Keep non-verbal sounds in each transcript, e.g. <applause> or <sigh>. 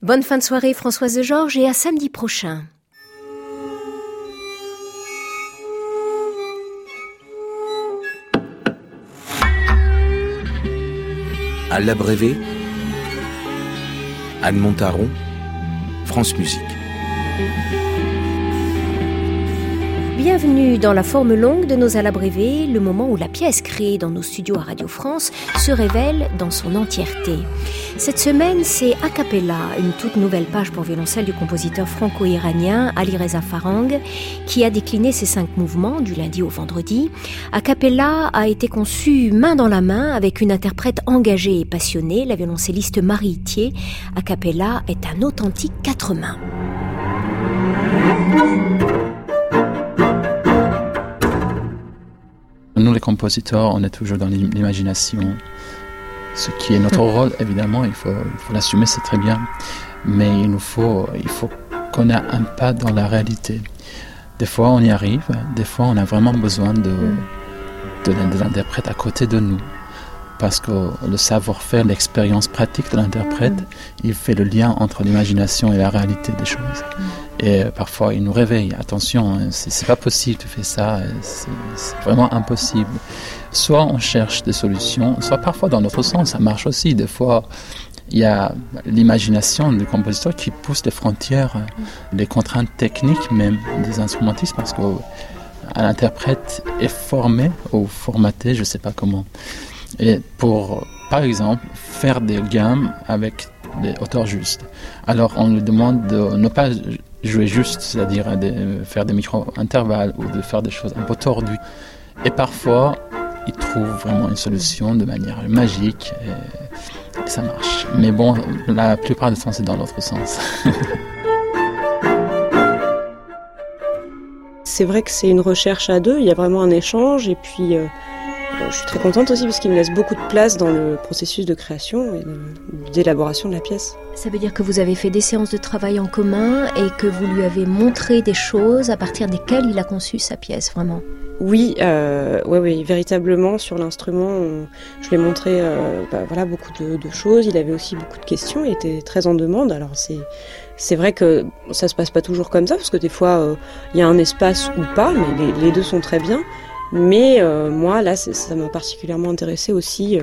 Bonne fin de soirée Françoise Georges et à samedi prochain. À l'abrévé, Anne Montaron, France Musique. Bienvenue dans la forme longue de nos alabrévés, le moment où la pièce créée dans nos studios à Radio France se révèle dans son entièreté. Cette semaine, c'est A Cappella, une toute nouvelle page pour violoncelle du compositeur franco-iranien Ali Reza Farang, qui a décliné ses cinq mouvements du lundi au vendredi. A Cappella a été conçu main dans la main avec une interprète engagée et passionnée, la violoncelliste Marie Itier. A Cappella est un authentique quatre mains. Nous, les compositeurs, on est toujours dans l'imagination. Ce qui est notre rôle, évidemment, il faut, l'assumer, c'est très bien. Mais il nous faut, il faut qu'on ait un pas dans la réalité. Des fois, on y arrive. Des fois, on a vraiment besoin de, de, de l'interprète à côté de nous parce que le savoir-faire, l'expérience pratique de l'interprète, mm. il fait le lien entre l'imagination et la réalité des choses. Et parfois, il nous réveille. Attention, hein, c'est pas possible, tu fais ça, c'est vraiment impossible. Soit on cherche des solutions, soit parfois dans notre sens, ça marche aussi. Des fois, il y a l'imagination du compositeur qui pousse les frontières, les contraintes techniques même des instrumentistes, parce que l'interprète est formé ou formaté, je sais pas comment. Et pour, par exemple, faire des gammes avec des hauteurs justes. Alors on lui demande de ne pas jouer juste, c'est-à-dire de faire des micro-intervalles ou de faire des choses un peu tordues. Et parfois, il trouve vraiment une solution de manière magique et, et ça marche. Mais bon, la plupart du temps, c'est dans l'autre sens. <laughs> c'est vrai que c'est une recherche à deux, il y a vraiment un échange et puis... Euh, je suis très contente aussi parce qu'il me laisse beaucoup de place dans le processus de création et d'élaboration de la pièce. Ça veut dire que vous avez fait des séances de travail en commun et que vous lui avez montré des choses à partir desquelles il a conçu sa pièce, vraiment? Oui, euh, oui, véritablement sur l'instrument, je lui ai montré euh, bah, voilà, beaucoup de, choses. Il avait aussi beaucoup de questions, il était très en demande. Alors c'est c'est vrai que ça se passe pas toujours comme ça parce que des fois euh, il y a un espace ou pas, mais les deux sont très bien. Mais euh, moi, là, ça m'a particulièrement intéressé aussi euh,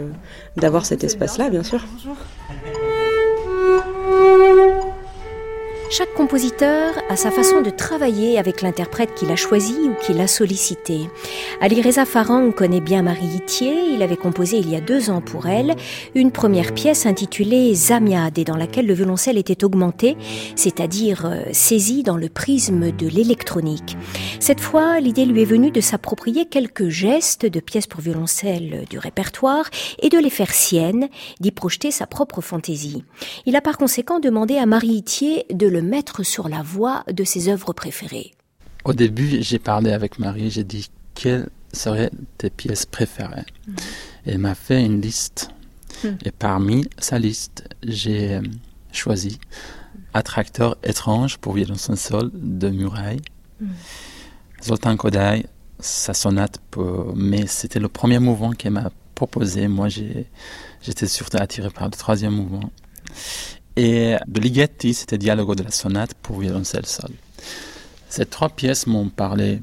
d'avoir cet espace-là, bien sûr. Chaque compositeur a sa façon de travailler avec l'interprète qu'il a choisi ou qu'il a sollicité. Ali Reza Farang connaît bien Marie Itier. Il avait composé il y a deux ans pour elle une première pièce intitulée Zamiade et dans laquelle le violoncelle était augmenté, c'est-à-dire euh, saisi dans le prisme de l'électronique. Cette fois, l'idée lui est venue de s'approprier quelques gestes de pièces pour violoncelle du répertoire et de les faire siennes, d'y projeter sa propre fantaisie. Il a par conséquent demandé à Marie Itier de le mettre sur la voie de ses œuvres préférées Au début, j'ai parlé avec Marie, j'ai dit quelles seraient tes pièces préférées? Mm. Elle m'a fait une liste. Mm. Et parmi sa liste, j'ai euh, choisi Attracteur étrange pour violoncelle sol de Muraille, mm. Zoltan Kodaï, sa sonate, mais c'était le premier mouvement qu'elle m'a proposé. Moi, j'étais surtout attiré par le troisième mouvement et de Ligeti, c'était Dialogo de la sonate pour violoncelle sol. Ces trois pièces m'ont parlé,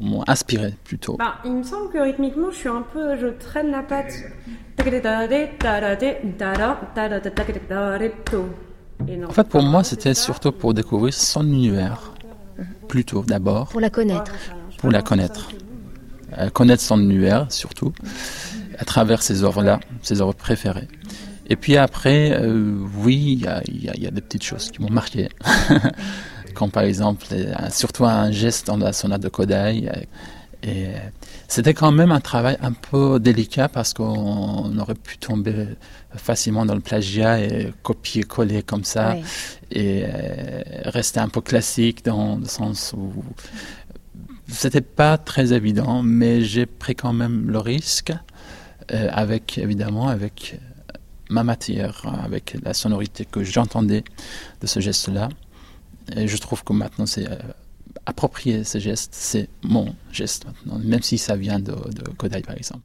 m'ont inspiré plutôt. Bah, il me semble que rythmiquement, je suis un peu, je traîne la patte. En fait, pour moi, c'était surtout pour découvrir son univers, plutôt d'abord. Pour la connaître. Pour la connaître. Euh, connaître son univers, surtout, à travers ses œuvres-là, ses œuvres préférées. Et puis après, euh, oui, il y, a, des petites choses qui m'ont marqué. <laughs> Comme par exemple, euh, surtout un geste dans la sonate de Kodai. Euh, et c'était quand même un travail un peu délicat parce qu'on aurait pu tomber facilement dans le plagiat et copier-coller comme ça et rester un peu classique dans le sens où c'était pas très évident, mais j'ai pris quand même le risque avec évidemment avec ma matière, avec la sonorité que j'entendais de ce geste-là. Et je trouve que maintenant, c'est euh, approprié ce geste, c'est mon geste maintenant, même si ça vient de, de Kodai par exemple.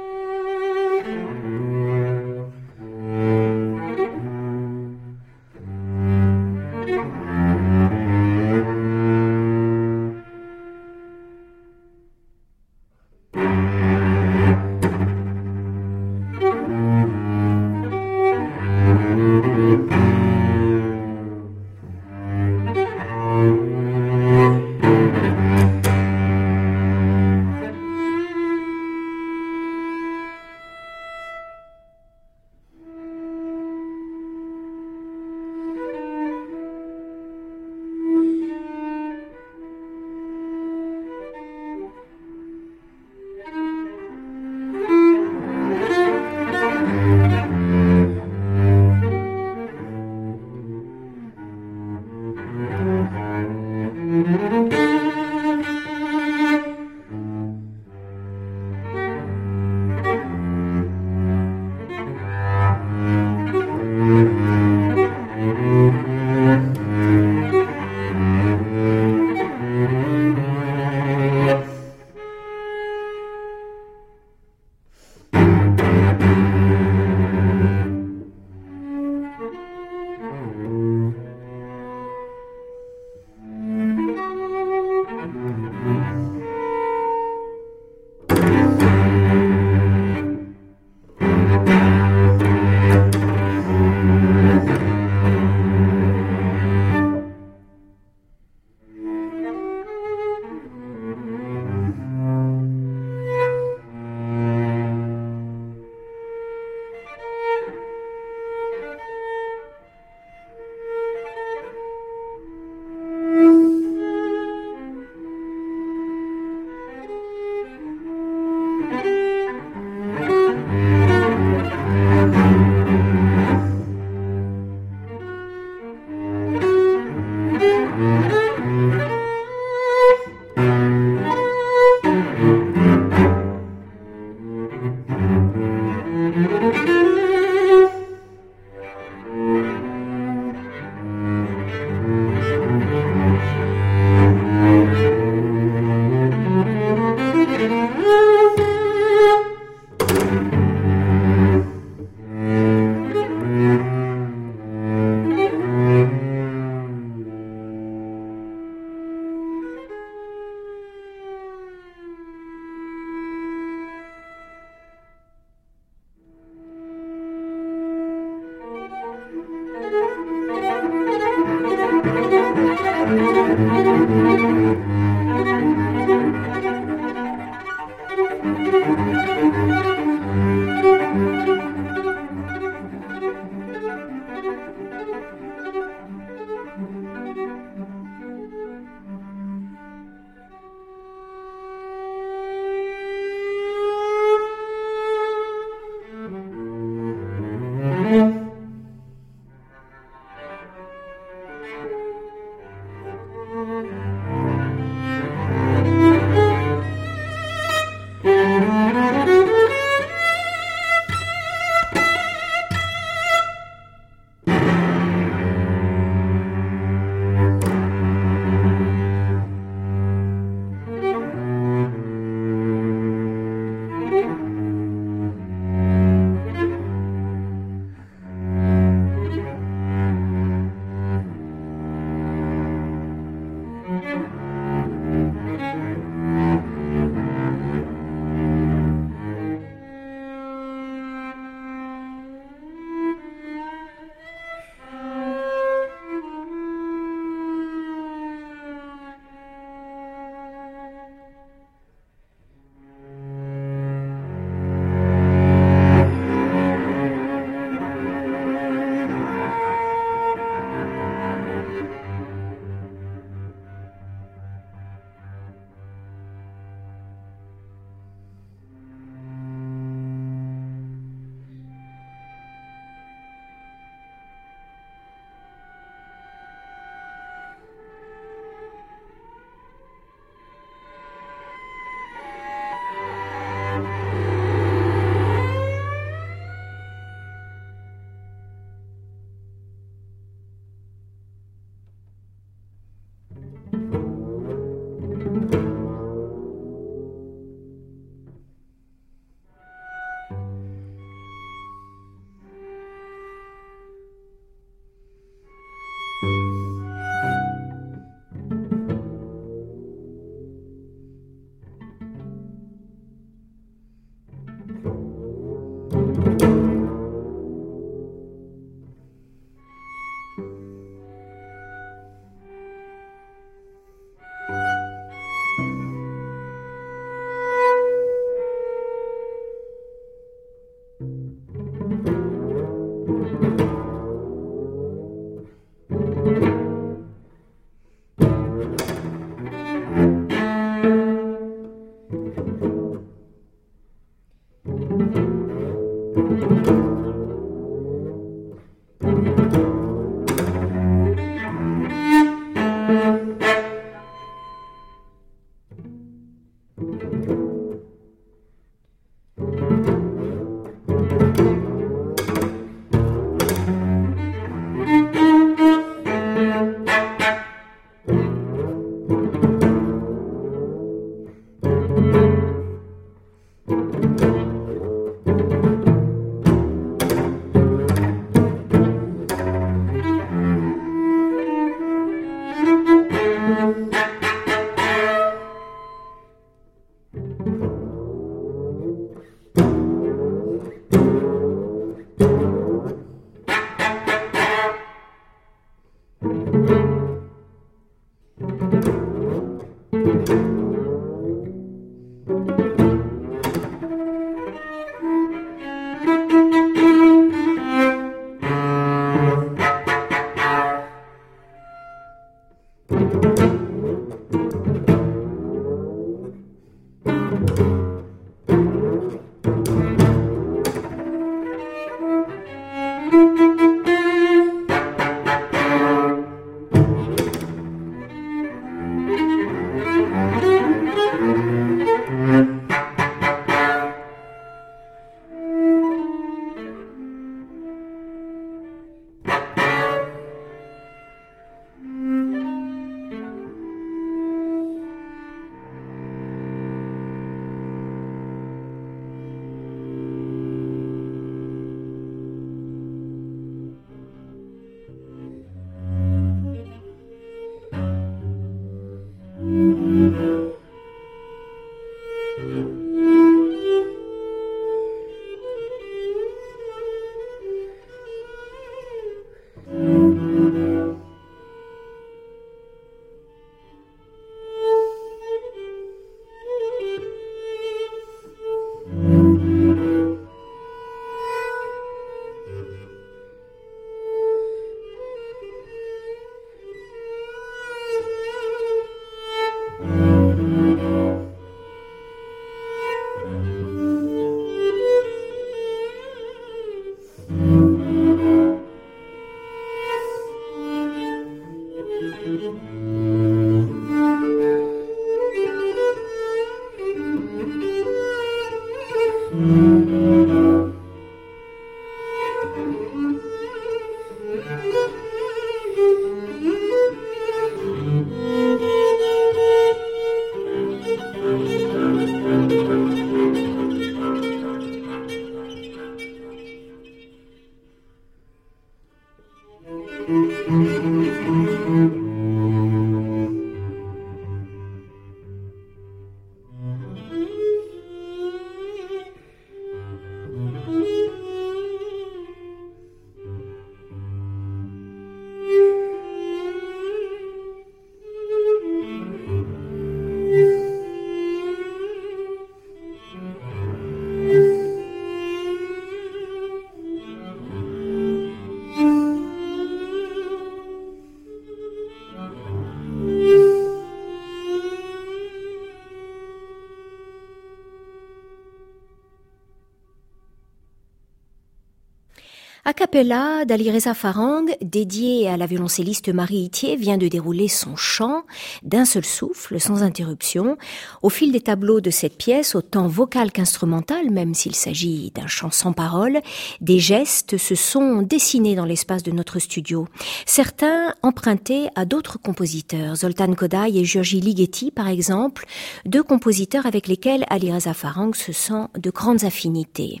A cappella d'Alireza Farang, dédié à la violoncelliste Marie Itier, vient de dérouler son chant d'un seul souffle, sans interruption. Au fil des tableaux de cette pièce, autant vocal qu'instrumental, même s'il s'agit d'un chant sans parole, des gestes se sont dessinés dans l'espace de notre studio. Certains empruntés à d'autres compositeurs, Zoltan Kodály et Georgi Ligeti par exemple, deux compositeurs avec lesquels Alireza Farang se sent de grandes affinités.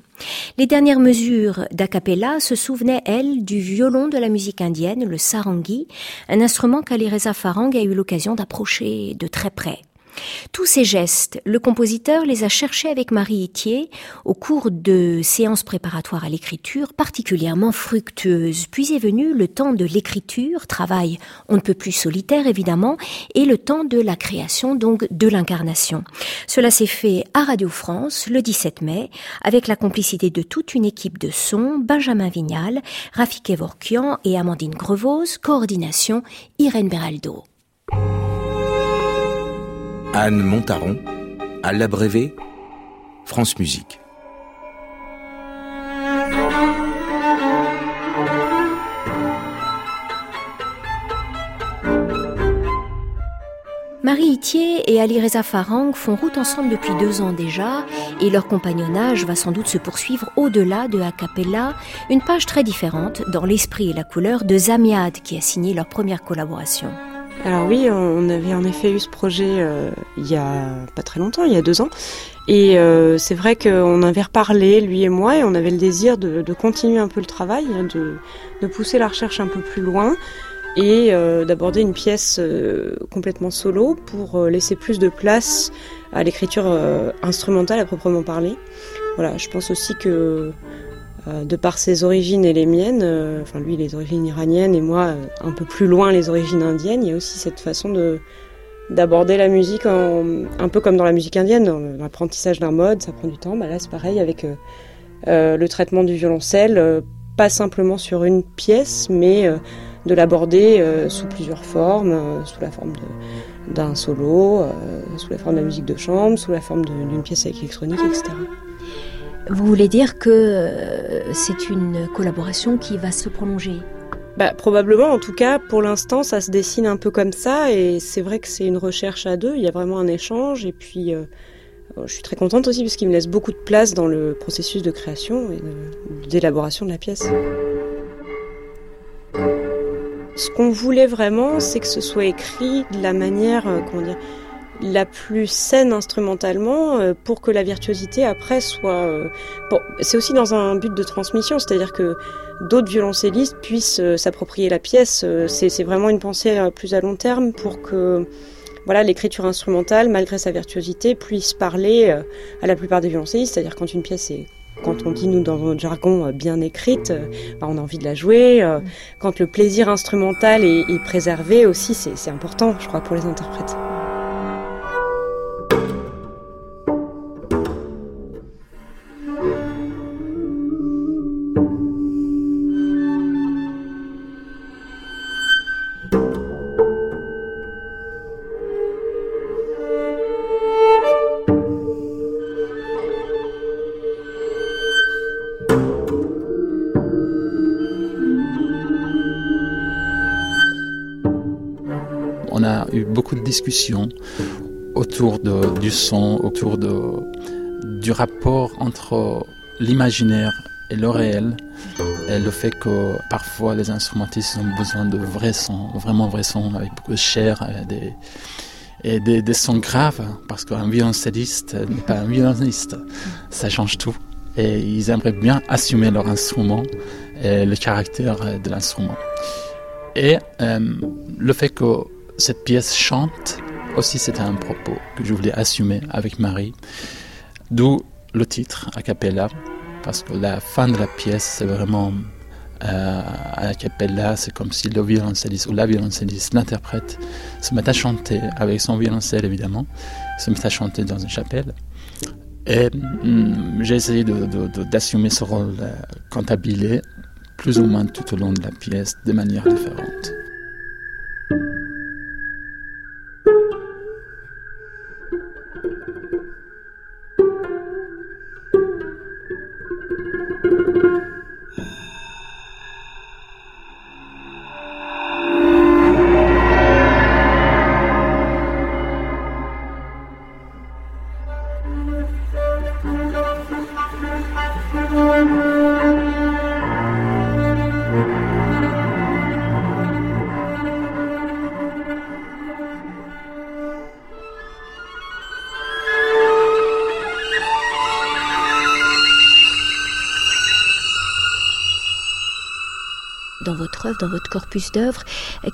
Les dernières mesures d'Acapella se souvenaient, elles, du violon de la musique indienne, le sarangi, un instrument qu'Alireza Farang a eu l'occasion d'approcher de très près. Tous ces gestes, le compositeur les a cherchés avec Marie Itier au cours de séances préparatoires à l'écriture particulièrement fructueuses. Puis est venu le temps de l'écriture, travail on ne peut plus solitaire évidemment, et le temps de la création, donc de l'incarnation. Cela s'est fait à Radio France le 17 mai avec la complicité de toute une équipe de son, Benjamin Vignal, Rafik Evorkian et Amandine Grevose, coordination Irène Beraldo. Anne Montaron, à l'abrévé, France Musique. Marie Itier et Ali Reza Farang font route ensemble depuis deux ans déjà et leur compagnonnage va sans doute se poursuivre au-delà de A Cappella, une page très différente dans l'esprit et la couleur de Zamiad qui a signé leur première collaboration. Alors oui, on avait en effet eu ce projet euh, il y a pas très longtemps, il y a deux ans. Et euh, c'est vrai qu'on avait reparlé, lui et moi, et on avait le désir de, continuer un peu le travail, hein, de, pousser la recherche un peu plus loin et euh, d'aborder une pièce complètement solo pour laisser plus de place à l'écriture instrumentale à proprement parler. Voilà, je pense aussi que euh, de par ses origines et les miennes, euh, enfin lui les origines iraniennes et moi euh, un peu plus loin les origines indiennes, il y a aussi cette façon de d'aborder la musique un peu comme dans la musique indienne, l'apprentissage d'un mode, ça prend du temps. Bah là c'est pareil avec le traitement du violoncelle, pas simplement sur une pièce, mais de l'aborder sous plusieurs formes, sous la forme d'un solo, sous la forme de la musique de chambre, sous la forme d'une pièce avec électronique, etc. Vous voulez dire que euh, c'est une collaboration qui va se prolonger? Bah, probablement, en tout cas, pour l'instant, ça se dessine un peu comme ça, et c'est vrai que c'est une recherche à deux, il y a vraiment un échange, et puis euh, je suis très contente aussi parce qu'il me laisse beaucoup de place dans le processus de création et d'élaboration de la pièce. Ce qu'on voulait vraiment, c'est que ce soit écrit de la manière, euh, la plus saine instrumentalement euh, pour que la virtuosité après soit... Euh, bon, c'est aussi dans un but de transmission, c'est-à-dire que d'autres violoncellistes puissent euh, s'approprier la pièce. c'est vraiment une pensée plus à long terme pour que voilà l'écriture instrumentale, malgré sa virtuosité, puisse parler à la plupart des violoncellistes, c'est-à-dire quand une pièce est quand on dit, nous, dans notre jargon, bien écrite, bah, on a envie de la jouer. Quand le plaisir instrumental est, est préservé aussi, c'est important, je crois, pour les interprètes. Discussions autour de, du son, autour de, du rapport entre l'imaginaire et le réel. Et le fait que parfois les instrumentistes ont besoin de vrais sons, vraiment vrais sons, avec beaucoup de chair et des, et des sons graves, parce qu'un violoncelliste n'est pas un violoniste. Ça change tout. Et ils aimeraient bien assumer leur instrument et le caractère de l'instrument. Et euh, le fait que cette pièce chante, aussi c'était un propos que je voulais assumer avec Marie. D'où le titre, a cappella, parce que la fin de la pièce, c'est vraiment euh, a cappella, c'est comme si le violoncelliste ou la violoncelliste, l'interprète, se met à chanter avec son violoncelle évidemment, se met à chanter dans une chapelle. Et mm, j'ai essayé d'assumer ce rôle euh, plus ou moins tout au long de la pièce de manière différente. Dans votre dans votre corpus d'œuvre,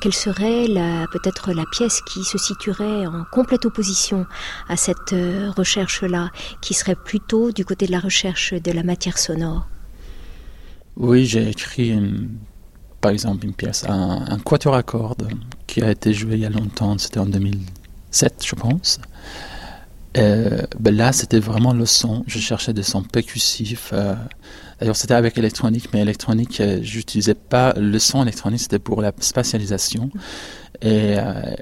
quelle serait peut-être la pièce qui se situerait en complète opposition à cette euh, recherche-là, qui serait plutôt du côté de la recherche de la matière sonore? Oui, j'ai écrit par exemple une pièce, un, un quatuor à cordes qui a été joué il y a longtemps, c'était en 2007 je pense. Euh, ben là, c'était vraiment le son. Je cherchais des sons percussifs. Euh, D'ailleurs, c'était avec électronique, mais électronique, euh, j'utilisais pas le son électronique, c'était pour la spatialisation et, euh,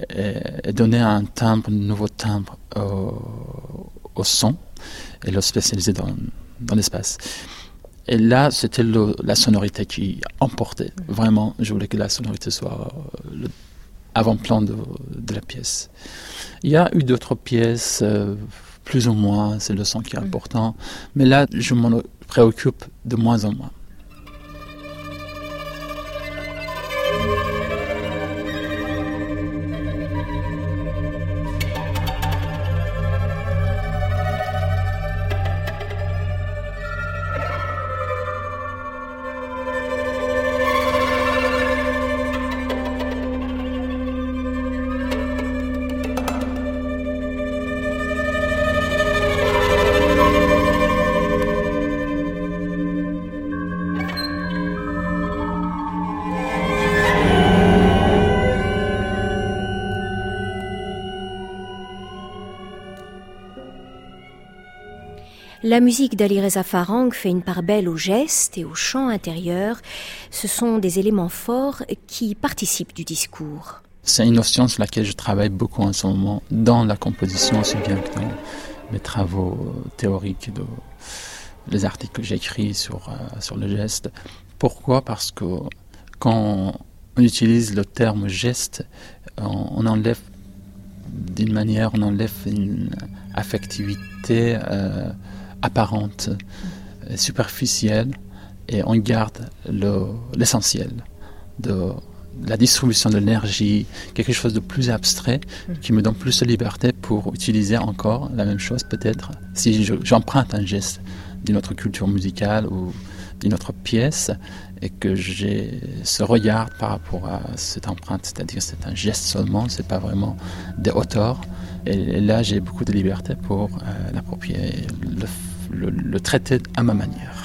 et, donner un timbre, un nouveau timbre au, son et le spécialiser dans, dans l'espace. Et là, c'était la sonorité qui emportait. Vraiment, je voulais que la sonorité soit le avant-plan de, de, la pièce. Il y a eu d'autres pièces, euh, plus ou moins, c'est le son qui est important. Mais là, je m'en préoccupe de moins en moins. La musique d'Ali Reza Farang fait une part belle aux gestes et au chant intérieur. Ce sont des éléments forts qui participent du discours. C'est une notion sur laquelle je travaille beaucoup en ce moment dans la composition, aussi bien que dans mes travaux théoriques, de, les articles que j'écris sur, euh, sur le geste. Pourquoi? Parce que quand on utilise le terme geste, on, on enlève d'une manière, on enlève une affectivité. Euh, apparente, euh, superficielle, et on garde l'essentiel de la distribution de l'énergie, quelque chose de plus abstrait mm. qui me donne plus de liberté pour utiliser encore la même chose peut-être si j'emprunte un geste d'une autre culture musicale ou d'une autre pièce et que j'ai ce regard par rapport à cette empreinte, c'est-à-dire c'est un geste seulement, c'est pas vraiment des hauteurs. Et, là, j'ai beaucoup de liberté pour euh, l'approprier, le le, le traiter à ma manière.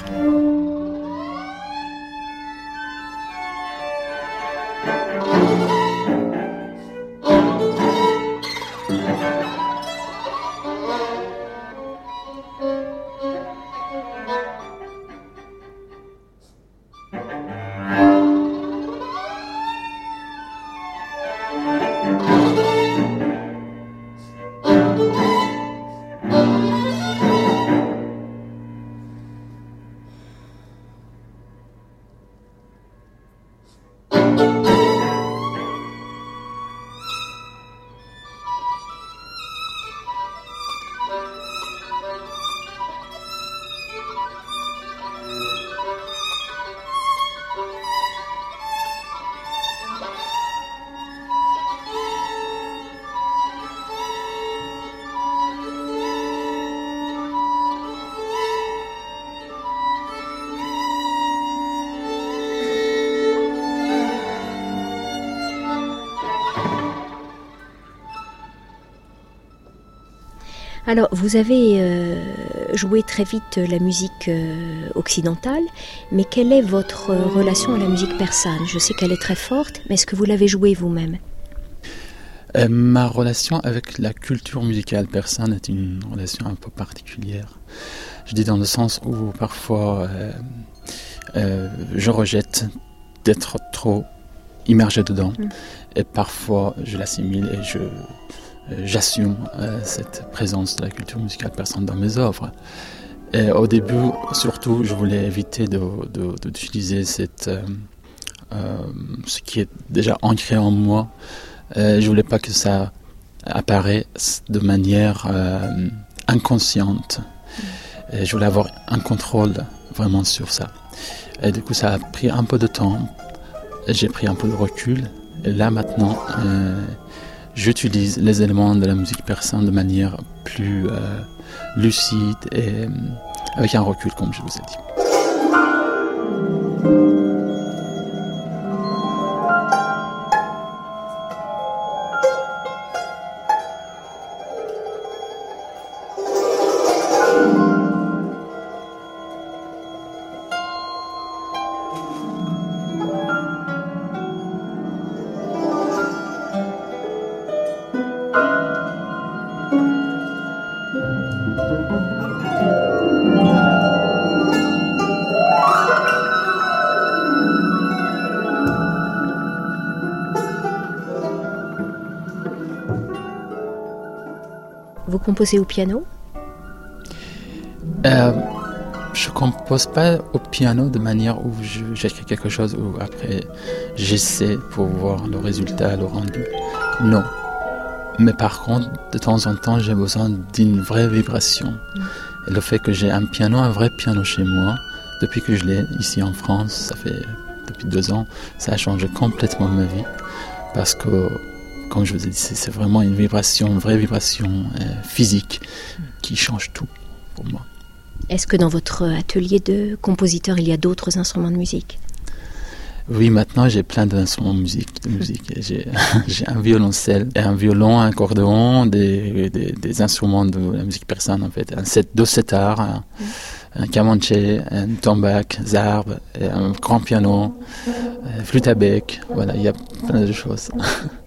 Alors, vous avez euh, joué très vite la musique euh, occidentale, mais quelle est votre relation à la musique persane? Je sais qu'elle est très forte, mais est-ce que vous l'avez jouée vous-même? Euh, Ma relation avec la culture musicale persane est une relation un peu particulière. Je dis dans le sens où parfois je rejette d'être trop immergé dedans, mm. et parfois je l'assimile et je euh, j'assume euh, cette présence de la culture musicale persane dans mes œuvres. Et au début, surtout, je voulais éviter d'utiliser euh, ce qui est déjà ancré en moi. Je je voulais pas que ça apparaisse de manière inconsciente. Je voulais avoir un contrôle vraiment sur ça. Et du coup, ça a pris un peu de temps. J'ai pris un peu de recul. Et là, maintenant, j'utilise les éléments de la musique persane de manière plus euh, lucide et euh, avec un recul, comme je vous ai dit. Composez au piano euh, Je compose pas au piano de manière où j'écris quelque chose ou après j'essaie pour voir le résultat, le rendu. Non. Mais par contre, de temps en temps, j'ai besoin d'une vraie vibration. Et le fait que j'ai un piano, un vrai piano chez moi, depuis que je l'ai ici en France, ça fait depuis deux ans, ça a changé complètement ma vie. Parce que comme je vous ai dit, c'est vraiment une vibration, une vraie vibration euh, physique qui change tout pour moi. Est-ce que dans votre atelier de compositeur, il y a d'autres instruments de musique? Oui, maintenant j'ai plein d'instruments de musique. <laughs> <laughs> J'ai un violoncelle, un violon, un accordéon, des, des, instruments de la musique persane en fait. Un set, deux setars, un, un kamanche, un tombak, zarb, un grand piano, euh, flûte à bec. Voilà, il y a plein de choses. <laughs>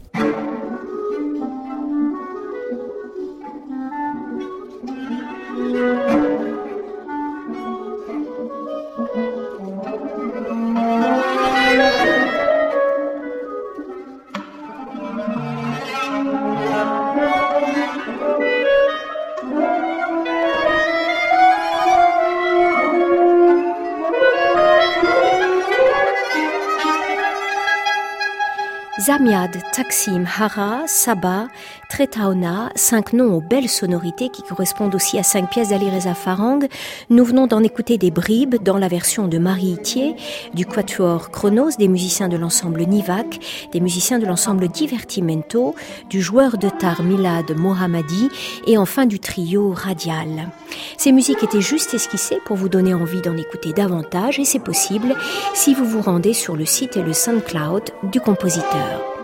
Zamiad, Taksim, Hara, Saba, Tretaona, cinq noms aux belles sonorités qui correspondent aussi à cinq pièces d'Ali Reza Farang. Nous venons d'en écouter des bribes dans la version de Marie Itier, du Quatuor Chronos, des musiciens de l'ensemble Nivak, des musiciens de l'ensemble Divertimento, du joueur de tar Milad Mohammadi et enfin du trio Radial. Ces musiques étaient juste esquissées pour vous donner envie d'en écouter davantage et c'est possible si vous vous rendez sur le site et le SoundCloud du compositeur.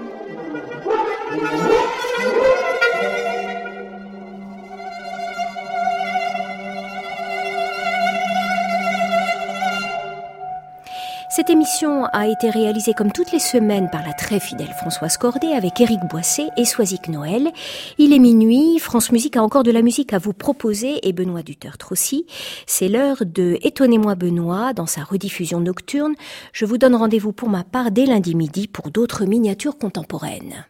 Cette émission a été réalisée comme toutes les semaines par la très fidèle Françoise Cordet avec Éric Boissé et Soisic Noël. Il est minuit, France Musique a encore de la musique à vous proposer et Benoît Duterte aussi. C'est l'heure de Étonnez-moi Benoît dans sa rediffusion nocturne. Je vous donne rendez-vous pour ma part dès lundi midi pour d'autres miniatures contemporaines.